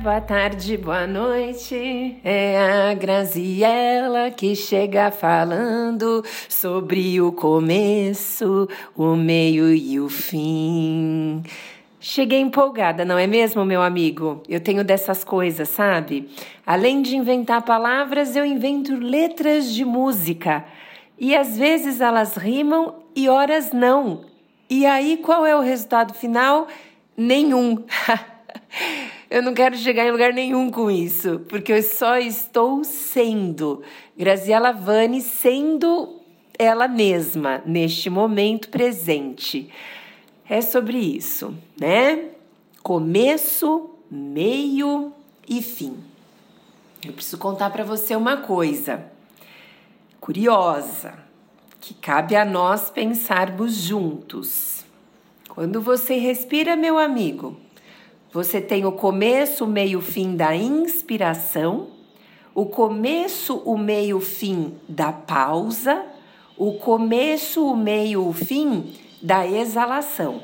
boa tarde, boa noite. É a Graziella que chega falando sobre o começo, o meio e o fim. Cheguei empolgada, não é mesmo, meu amigo? Eu tenho dessas coisas, sabe? Além de inventar palavras, eu invento letras de música. E às vezes elas rimam e horas não. E aí qual é o resultado final? Nenhum. eu não quero chegar em lugar nenhum com isso, porque eu só estou sendo Graziela Vani sendo ela mesma neste momento presente é sobre isso, né? Começo, meio e fim. Eu preciso contar para você uma coisa curiosa que cabe a nós pensarmos juntos. Quando você respira, meu amigo, você tem o começo, o meio, fim da inspiração, o começo, o meio, fim da pausa, o começo, o meio, o fim da exalação.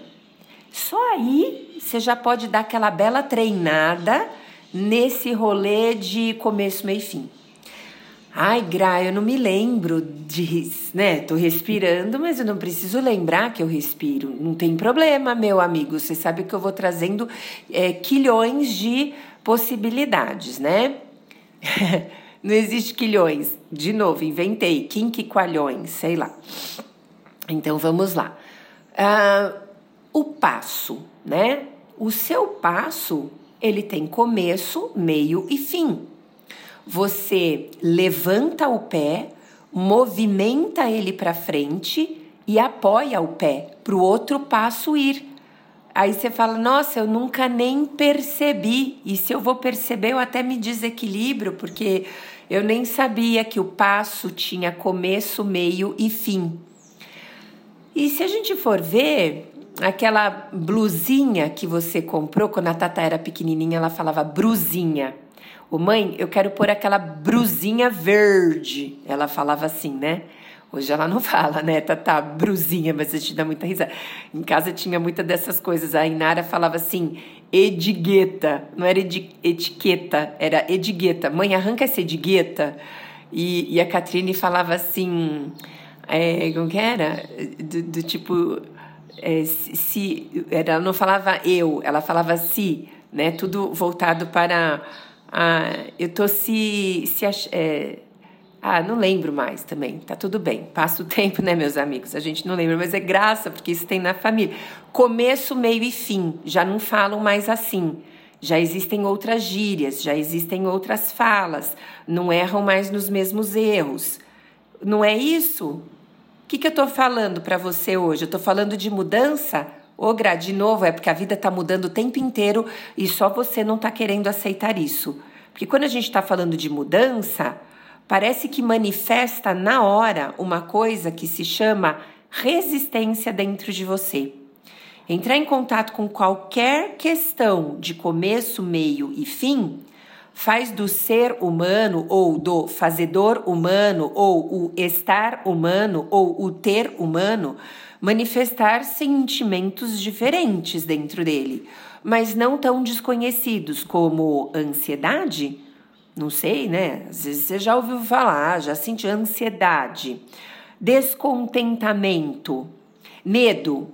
Só aí você já pode dar aquela bela treinada nesse rolê de começo, meio e fim. Ai, Gra, eu não me lembro de, né? Tô respirando, mas eu não preciso lembrar que eu respiro. Não tem problema, meu amigo. Você sabe que eu vou trazendo é, quilhões de possibilidades, né? não existe quilhões. De novo, inventei. Quinquiqualhões, sei lá. Então vamos lá. Ah, o passo, né? O seu passo, ele tem começo, meio e fim. Você levanta o pé, movimenta ele para frente e apoia o pé para o outro passo ir. Aí você fala: Nossa, eu nunca nem percebi. E se eu vou perceber, eu até me desequilibro, porque eu nem sabia que o passo tinha começo, meio e fim. E se a gente for ver, aquela blusinha que você comprou quando a Tata era pequenininha, ela falava brusinha. Ô mãe, eu quero pôr aquela brusinha verde. Ela falava assim, né? Hoje ela não fala, né, Tata, brusinha, mas a gente dá muita risada. Em casa tinha muita dessas coisas. A Inara falava assim, edigueta. Não era edi etiqueta, era edigueta. Mãe, arranca essa edigueta. E, e a Catrine falava assim é, como que era? Do, do tipo, é, se, ela não falava eu, ela falava se, né? Tudo voltado para a, eu tô se, se é, ah, não lembro mais também, tá tudo bem. Passa o tempo, né, meus amigos? A gente não lembra, mas é graça, porque isso tem na família. Começo, meio e fim, já não falam mais assim. Já existem outras gírias, já existem outras falas, não erram mais nos mesmos erros. Não é isso? O que, que eu estou falando para você hoje? Eu estou falando de mudança? Ô, Gra, de novo, é porque a vida está mudando o tempo inteiro e só você não está querendo aceitar isso. Porque quando a gente está falando de mudança, parece que manifesta na hora uma coisa que se chama resistência dentro de você. Entrar em contato com qualquer questão de começo, meio e fim faz do ser humano ou do fazedor humano ou o estar humano ou o ter humano manifestar sentimentos diferentes dentro dele, mas não tão desconhecidos como ansiedade. Não sei, né? Às vezes você já ouviu falar, já sentiu ansiedade, descontentamento, medo,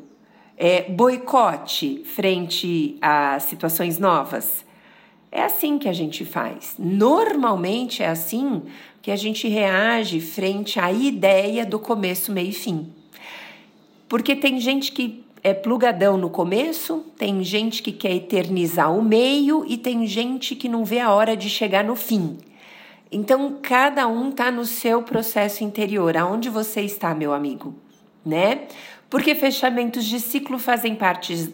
é, boicote frente a situações novas é assim que a gente faz. Normalmente é assim que a gente reage frente à ideia do começo, meio e fim. Porque tem gente que é plugadão no começo, tem gente que quer eternizar o meio e tem gente que não vê a hora de chegar no fim. Então, cada um está no seu processo interior. Aonde você está, meu amigo? Né? Porque fechamentos de ciclo fazem parte,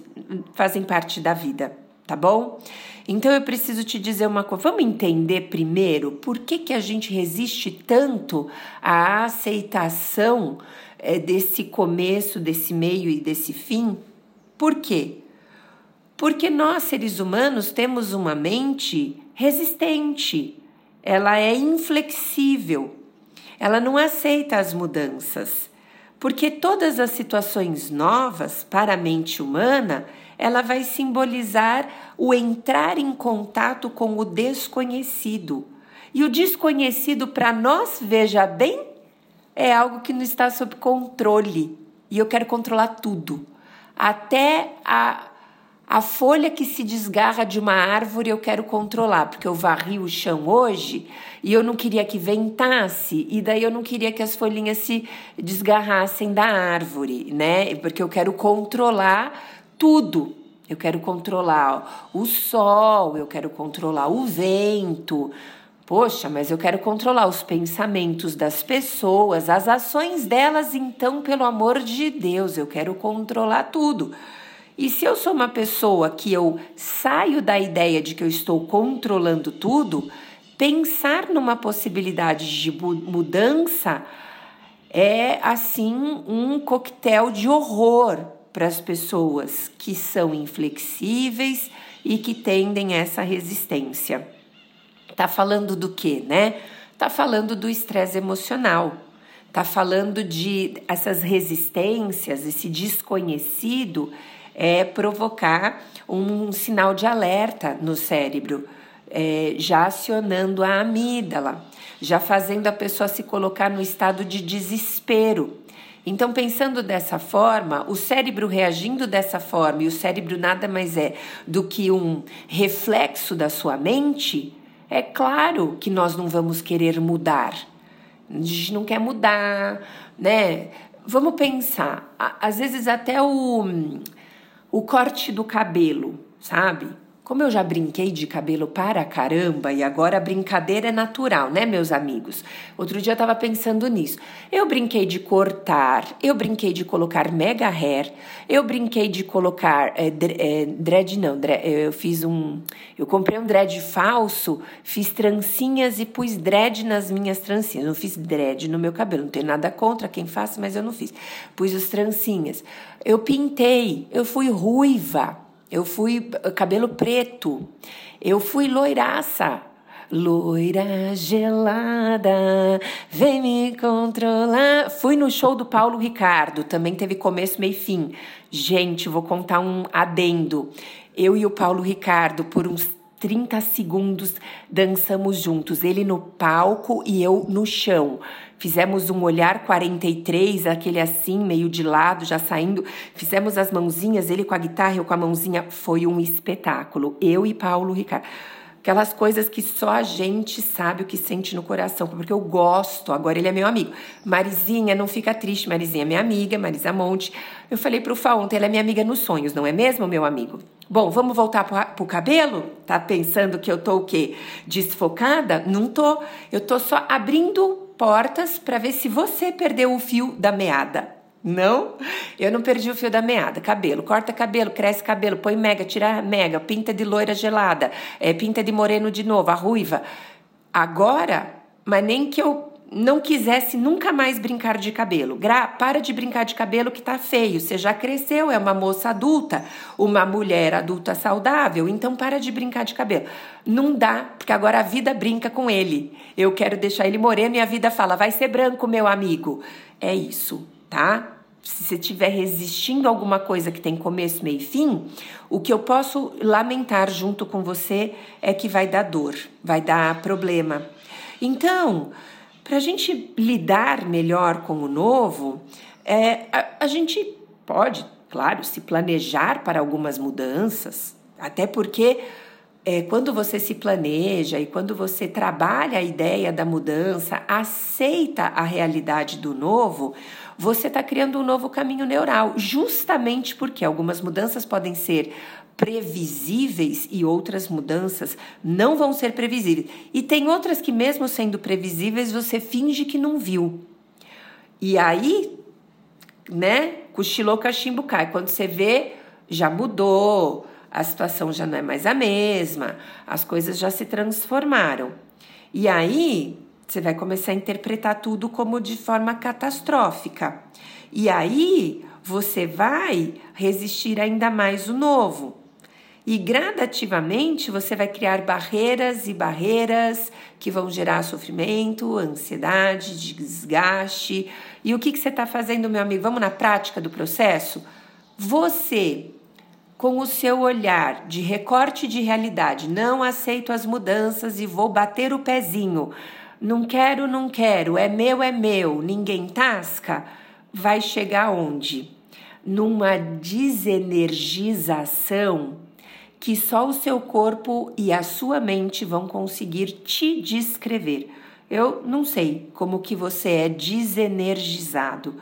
fazem parte da vida, tá bom? Então eu preciso te dizer uma coisa. Vamos entender primeiro por que, que a gente resiste tanto à aceitação é, desse começo, desse meio e desse fim? Por quê? Porque nós, seres humanos, temos uma mente resistente, ela é inflexível, ela não aceita as mudanças. Porque todas as situações novas para a mente humana ela vai simbolizar o entrar em contato com o desconhecido. E o desconhecido para nós, veja bem, é algo que não está sob controle. E eu quero controlar tudo. Até a a folha que se desgarra de uma árvore eu quero controlar, porque eu varri o chão hoje e eu não queria que ventasse, e daí eu não queria que as folhinhas se desgarrassem da árvore, né? Porque eu quero controlar tudo. Eu quero controlar o sol, eu quero controlar o vento. Poxa, mas eu quero controlar os pensamentos das pessoas, as ações delas, então, pelo amor de Deus, eu quero controlar tudo. E se eu sou uma pessoa que eu saio da ideia de que eu estou controlando tudo, pensar numa possibilidade de mudança é assim um coquetel de horror para as pessoas que são inflexíveis e que tendem essa resistência. Tá falando do quê, né? Tá falando do estresse emocional. Tá falando de essas resistências, esse desconhecido é provocar um sinal de alerta no cérebro, é, já acionando a amígdala, já fazendo a pessoa se colocar no estado de desespero. Então, pensando dessa forma, o cérebro reagindo dessa forma, e o cérebro nada mais é do que um reflexo da sua mente, é claro que nós não vamos querer mudar. A gente não quer mudar, né? Vamos pensar, às vezes até o o corte do cabelo, sabe? Como eu já brinquei de cabelo para caramba e agora a brincadeira é natural, né, meus amigos? Outro dia eu tava pensando nisso. Eu brinquei de cortar, eu brinquei de colocar mega hair, eu brinquei de colocar é, dread, não, dread, eu fiz um. Eu comprei um dread falso, fiz trancinhas e pus dread nas minhas trancinhas. Não fiz dread no meu cabelo, não tenho nada contra quem faça, mas eu não fiz. Pus os trancinhas. Eu pintei, eu fui ruiva. Eu fui eh, cabelo preto. Eu fui loiraça. Loira gelada, vem me controlar. Fui no show do Paulo Ricardo, também teve começo, meio e fim. Gente, vou contar um adendo. Eu e o Paulo Ricardo, por uns 30 segundos, dançamos juntos. Ele no palco e eu no chão. Fizemos um olhar 43, aquele assim, meio de lado, já saindo. Fizemos as mãozinhas, ele com a guitarra, eu com a mãozinha. Foi um espetáculo. Eu e Paulo Ricardo. Aquelas coisas que só a gente sabe o que sente no coração, porque eu gosto. Agora ele é meu amigo. Marizinha, não fica triste. Marizinha é minha amiga, Marisa Monte. Eu falei pro Fá ontem, ela é minha amiga nos sonhos, não é mesmo, meu amigo? Bom, vamos voltar pro, pro cabelo? Tá pensando que eu tô o quê? Desfocada? Não tô. Eu tô só abrindo portas para ver se você perdeu o fio da meada. Não, eu não perdi o fio da meada. Cabelo, corta cabelo, cresce cabelo, põe mega, tira mega, pinta de loira gelada, é, pinta de moreno de novo, a ruiva. Agora, mas nem que eu não quisesse nunca mais brincar de cabelo. Gra, para de brincar de cabelo que tá feio. Você já cresceu, é uma moça adulta, uma mulher adulta saudável, então para de brincar de cabelo. Não dá, porque agora a vida brinca com ele. Eu quero deixar ele moreno e a vida fala: vai ser branco, meu amigo. É isso, tá? Se você estiver resistindo a alguma coisa que tem começo, meio e fim, o que eu posso lamentar junto com você é que vai dar dor, vai dar problema. Então, para a gente lidar melhor com o novo, é, a, a gente pode, claro, se planejar para algumas mudanças, até porque é, quando você se planeja e quando você trabalha a ideia da mudança, aceita a realidade do novo, você está criando um novo caminho neural, justamente porque algumas mudanças podem ser previsíveis e outras mudanças não vão ser previsíveis. E tem outras que, mesmo sendo previsíveis, você finge que não viu. E aí, né, cochilou, cachimbo cai. Quando você vê, já mudou, a situação já não é mais a mesma, as coisas já se transformaram. E aí, você vai começar a interpretar tudo como de forma catastrófica. E aí, você vai resistir ainda mais o novo. E gradativamente você vai criar barreiras e barreiras que vão gerar sofrimento, ansiedade, desgaste. E o que, que você está fazendo, meu amigo? Vamos na prática do processo? Você com o seu olhar de recorte de realidade, não aceito as mudanças e vou bater o pezinho, não quero, não quero, é meu, é meu, ninguém tasca, vai chegar onde? Numa desenergização que só o seu corpo e a sua mente vão conseguir te descrever. Eu não sei como que você é desenergizado.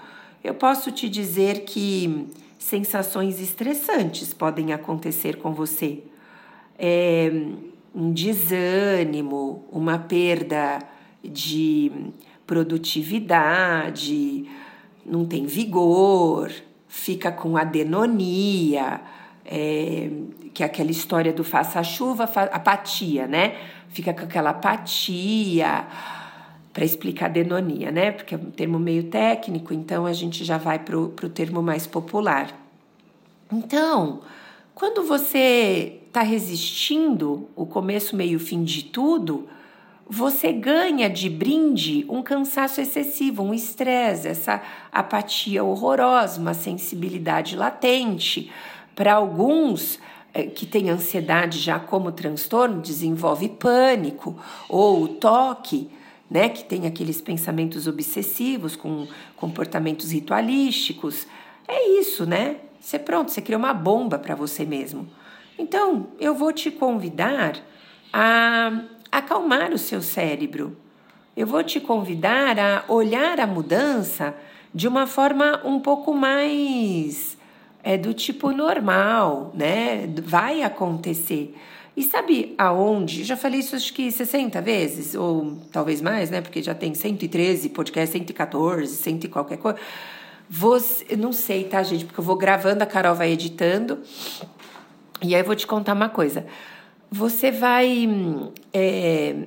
Eu posso te dizer que sensações estressantes podem acontecer com você. É, um desânimo, uma perda de produtividade, não tem vigor, fica com adenonia, é, que é aquela história do faça chuva, apatia, né? Fica com aquela apatia para explicar denonia, né? Porque é um termo meio técnico, então a gente já vai para o termo mais popular. Então, quando você está resistindo o começo, meio, fim de tudo, você ganha de brinde um cansaço excessivo, um estresse, essa apatia horrorosa, uma sensibilidade latente. Para alguns, que têm ansiedade já como transtorno, desenvolve pânico ou toque né, que tem aqueles pensamentos obsessivos com comportamentos ritualísticos. É isso, né? Você pronto, você cria uma bomba para você mesmo. Então, eu vou te convidar a acalmar o seu cérebro. Eu vou te convidar a olhar a mudança de uma forma um pouco mais é do tipo normal, né? Vai acontecer. E sabe aonde? Já falei isso acho que 60 vezes, ou talvez mais, né? Porque já tem 113 podcast, 114, 100 e qualquer coisa. Você, não sei, tá, gente? Porque eu vou gravando, a Carol vai editando. E aí eu vou te contar uma coisa. Você vai. É,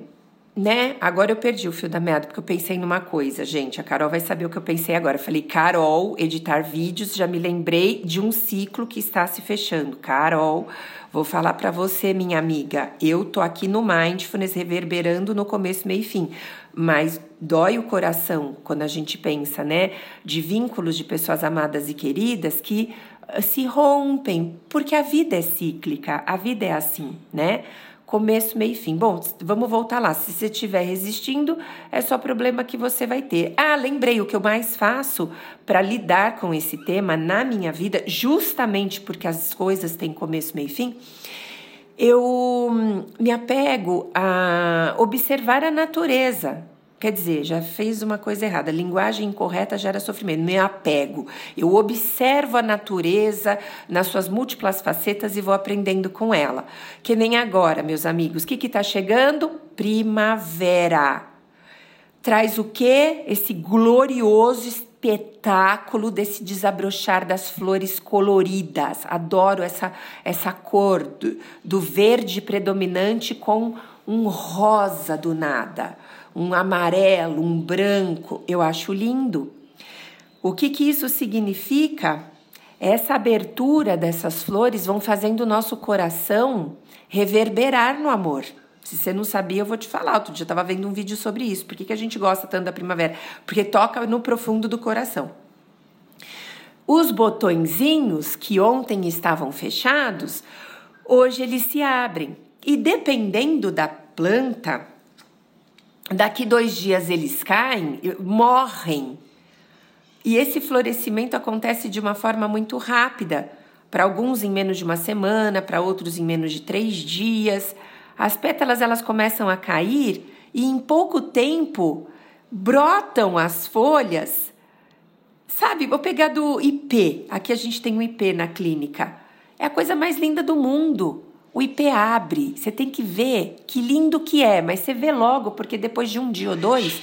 né? Agora eu perdi o fio da meada porque eu pensei numa coisa, gente. A Carol vai saber o que eu pensei agora. Eu falei, Carol, editar vídeos, já me lembrei de um ciclo que está se fechando. Carol, vou falar para você, minha amiga. Eu tô aqui no Mindfulness reverberando no começo, meio e fim. Mas dói o coração quando a gente pensa, né, de vínculos de pessoas amadas e queridas que uh, se rompem, porque a vida é cíclica, a vida é assim, né? Começo, meio e fim. Bom, vamos voltar lá. Se você estiver resistindo, é só problema que você vai ter. Ah, lembrei o que eu mais faço para lidar com esse tema na minha vida, justamente porque as coisas têm começo, meio e fim. Eu me apego a observar a natureza, Quer dizer, já fez uma coisa errada. Linguagem incorreta gera sofrimento. Me apego. Eu observo a natureza nas suas múltiplas facetas e vou aprendendo com ela. Que nem agora, meus amigos. O que está chegando? Primavera. Traz o quê? Esse glorioso espetáculo desse desabrochar das flores coloridas. Adoro essa, essa cor do, do verde predominante com um rosa do nada um amarelo, um branco, eu acho lindo. O que, que isso significa? Essa abertura dessas flores vão fazendo o nosso coração reverberar no amor. Se você não sabia, eu vou te falar. Outro dia eu estava vendo um vídeo sobre isso. Por que, que a gente gosta tanto da primavera? Porque toca no profundo do coração. Os botõezinhos que ontem estavam fechados, hoje eles se abrem. E dependendo da planta, daqui dois dias eles caem, morrem. E esse florescimento acontece de uma forma muito rápida. Para alguns em menos de uma semana, para outros em menos de três dias. As pétalas elas começam a cair e em pouco tempo brotam as folhas. Sabe, vou pegar do IP. Aqui a gente tem um IP na clínica. É a coisa mais linda do mundo o IP abre. Você tem que ver que lindo que é, mas você vê logo, porque depois de um dia ou dois,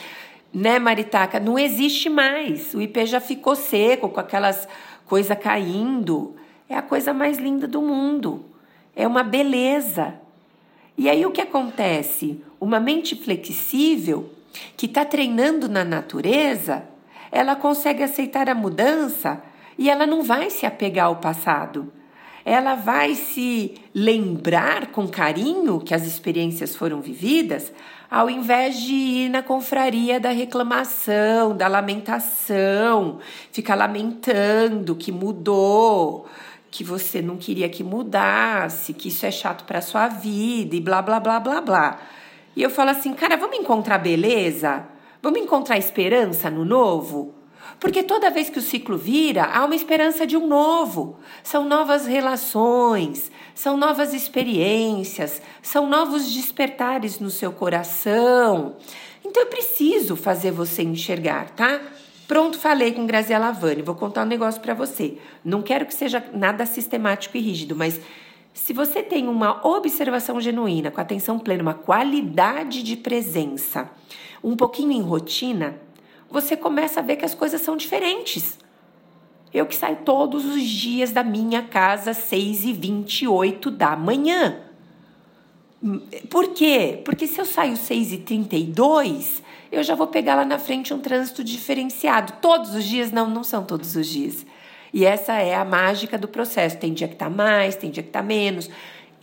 né, Maritaca, não existe mais. O IP já ficou seco, com aquelas coisas caindo. É a coisa mais linda do mundo. É uma beleza. E aí o que acontece? Uma mente flexível que está treinando na natureza, ela consegue aceitar a mudança e ela não vai se apegar ao passado ela vai se lembrar com carinho que as experiências foram vividas, ao invés de ir na confraria da reclamação, da lamentação, ficar lamentando que mudou, que você não queria que mudasse, que isso é chato para sua vida e blá blá blá blá blá. E eu falo assim, cara, vamos encontrar beleza? Vamos encontrar esperança no novo? Porque toda vez que o ciclo vira, há uma esperança de um novo. São novas relações, são novas experiências, são novos despertares no seu coração. Então eu preciso fazer você enxergar, tá? Pronto, falei com Graziela Vani. Vou contar um negócio para você. Não quero que seja nada sistemático e rígido, mas se você tem uma observação genuína, com atenção plena, uma qualidade de presença, um pouquinho em rotina, você começa a ver que as coisas são diferentes. Eu que saio todos os dias da minha casa às 6 e 28 da manhã. Por quê? Porque se eu saio 6 e 32 eu já vou pegar lá na frente um trânsito diferenciado. Todos os dias? Não, não são todos os dias. E essa é a mágica do processo. Tem dia que tá mais, tem dia que tá menos.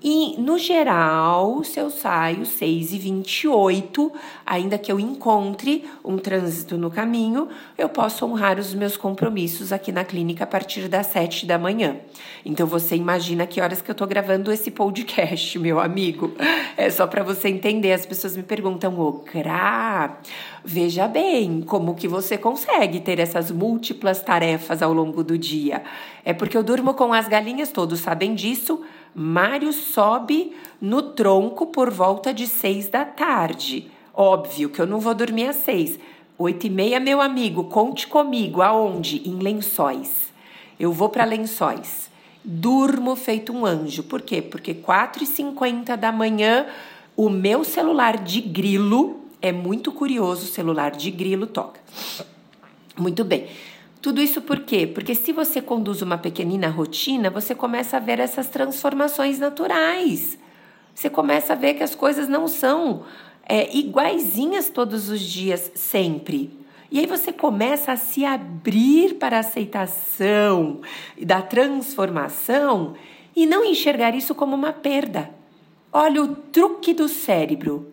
E, no geral, se eu saio 6 e 28, ainda que eu encontre um trânsito no caminho, eu posso honrar os meus compromissos aqui na clínica a partir das 7 da manhã. Então, você imagina que horas que eu tô gravando esse podcast, meu amigo. É só para você entender. As pessoas me perguntam, ô, Gra, veja bem, como que você consegue ter essas múltiplas tarefas ao longo do dia? É porque eu durmo com as galinhas, todos sabem disso, Mário sobe no tronco por volta de seis da tarde. Óbvio que eu não vou dormir às seis. Oito e meia, meu amigo, conte comigo. Aonde? Em Lençóis. Eu vou para Lençóis. Durmo feito um anjo. Por quê? Porque quatro e cinquenta da manhã, o meu celular de grilo, é muito curioso, o celular de grilo toca. Muito bem. Tudo isso por quê? Porque se você conduz uma pequenina rotina, você começa a ver essas transformações naturais. Você começa a ver que as coisas não são é, iguaizinhas todos os dias, sempre. E aí você começa a se abrir para a aceitação da transformação e não enxergar isso como uma perda. Olha o truque do cérebro.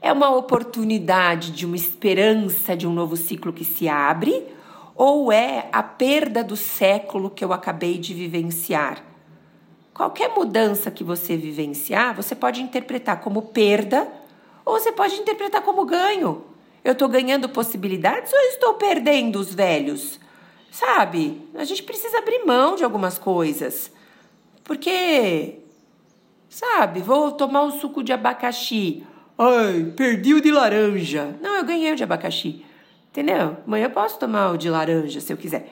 É uma oportunidade de uma esperança de um novo ciclo que se abre ou é a perda do século que eu acabei de vivenciar? Qualquer mudança que você vivenciar, você pode interpretar como perda ou você pode interpretar como ganho. Eu estou ganhando possibilidades ou eu estou perdendo os velhos? Sabe? A gente precisa abrir mão de algumas coisas. Porque, sabe, vou tomar um suco de abacaxi. Ai, perdi o de laranja. Não, eu ganhei o de abacaxi. Entendeu? Amanhã eu posso tomar o de laranja se eu quiser.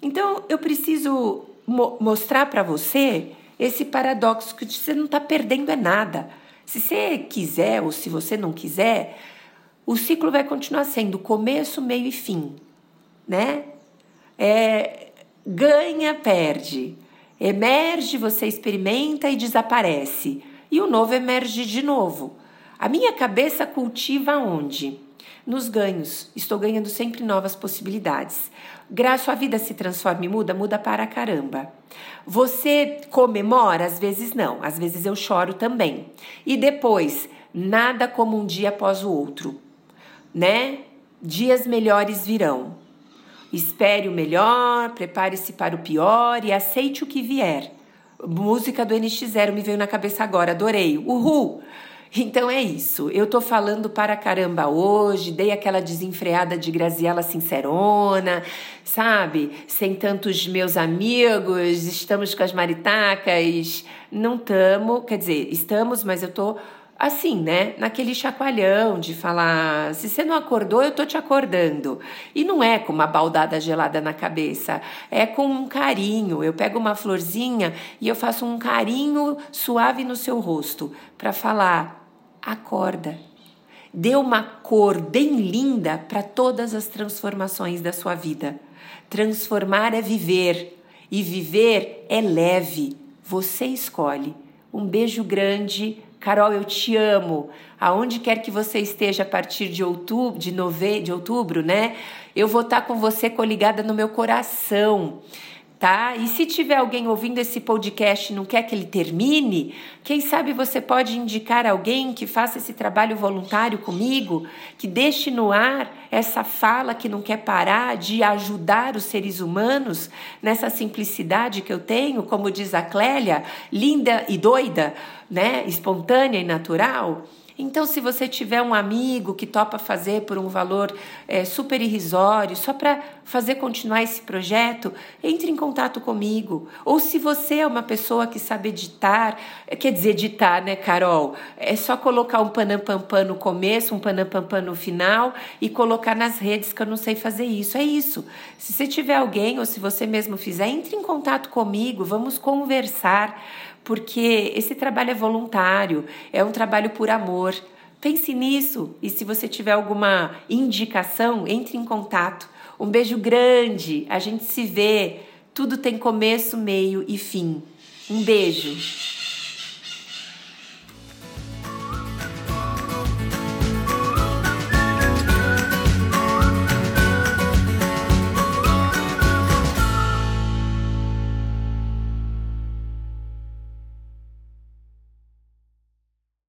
Então eu preciso mo mostrar para você esse paradoxo que você não está perdendo é nada. Se você quiser ou se você não quiser, o ciclo vai continuar sendo começo, meio e fim, né? É, ganha, perde. Emerge, você experimenta e desaparece. E o novo emerge de novo. A minha cabeça cultiva onde? Nos ganhos. Estou ganhando sempre novas possibilidades. Sua vida se transforma e muda, muda para caramba. Você comemora? Às vezes não, às vezes eu choro também. E depois, nada como um dia após o outro, né? Dias melhores virão. Espere o melhor, prepare-se para o pior e aceite o que vier. Música do NX0 me veio na cabeça agora, adorei. Uhul! Então é isso. Eu tô falando para caramba hoje, dei aquela desenfreada de Graziela Sincerona, sabe? Sem tantos meus amigos, estamos com as maritacas. Não estamos, quer dizer, estamos, mas eu tô assim, né? Naquele chacoalhão de falar: se você não acordou, eu tô te acordando. E não é com uma baldada gelada na cabeça, é com um carinho. Eu pego uma florzinha e eu faço um carinho suave no seu rosto para falar: acorda. Dê uma cor bem linda para todas as transformações da sua vida. Transformar é viver e viver é leve. Você escolhe. Um beijo grande. Carol, eu te amo. Aonde quer que você esteja a partir de outubro, de, nove... de outubro, né? Eu vou estar com você coligada no meu coração tá? E se tiver alguém ouvindo esse podcast e não quer que ele termine, quem sabe você pode indicar alguém que faça esse trabalho voluntário comigo, que deixe no ar essa fala que não quer parar de ajudar os seres humanos nessa simplicidade que eu tenho, como diz a Clélia, linda e doida, né? Espontânea e natural. Então, se você tiver um amigo que topa fazer por um valor é, super irrisório, só para fazer continuar esse projeto, entre em contato comigo. Ou se você é uma pessoa que sabe editar, é, quer dizer, editar, né, Carol? É só colocar um panampampam no começo, um panampampam no final e colocar nas redes, que eu não sei fazer isso. É isso. Se você tiver alguém ou se você mesmo fizer, entre em contato comigo, vamos conversar porque esse trabalho é voluntário, é um trabalho por amor. Pense nisso e se você tiver alguma indicação, entre em contato. Um beijo grande, a gente se vê. Tudo tem começo, meio e fim. Um beijo.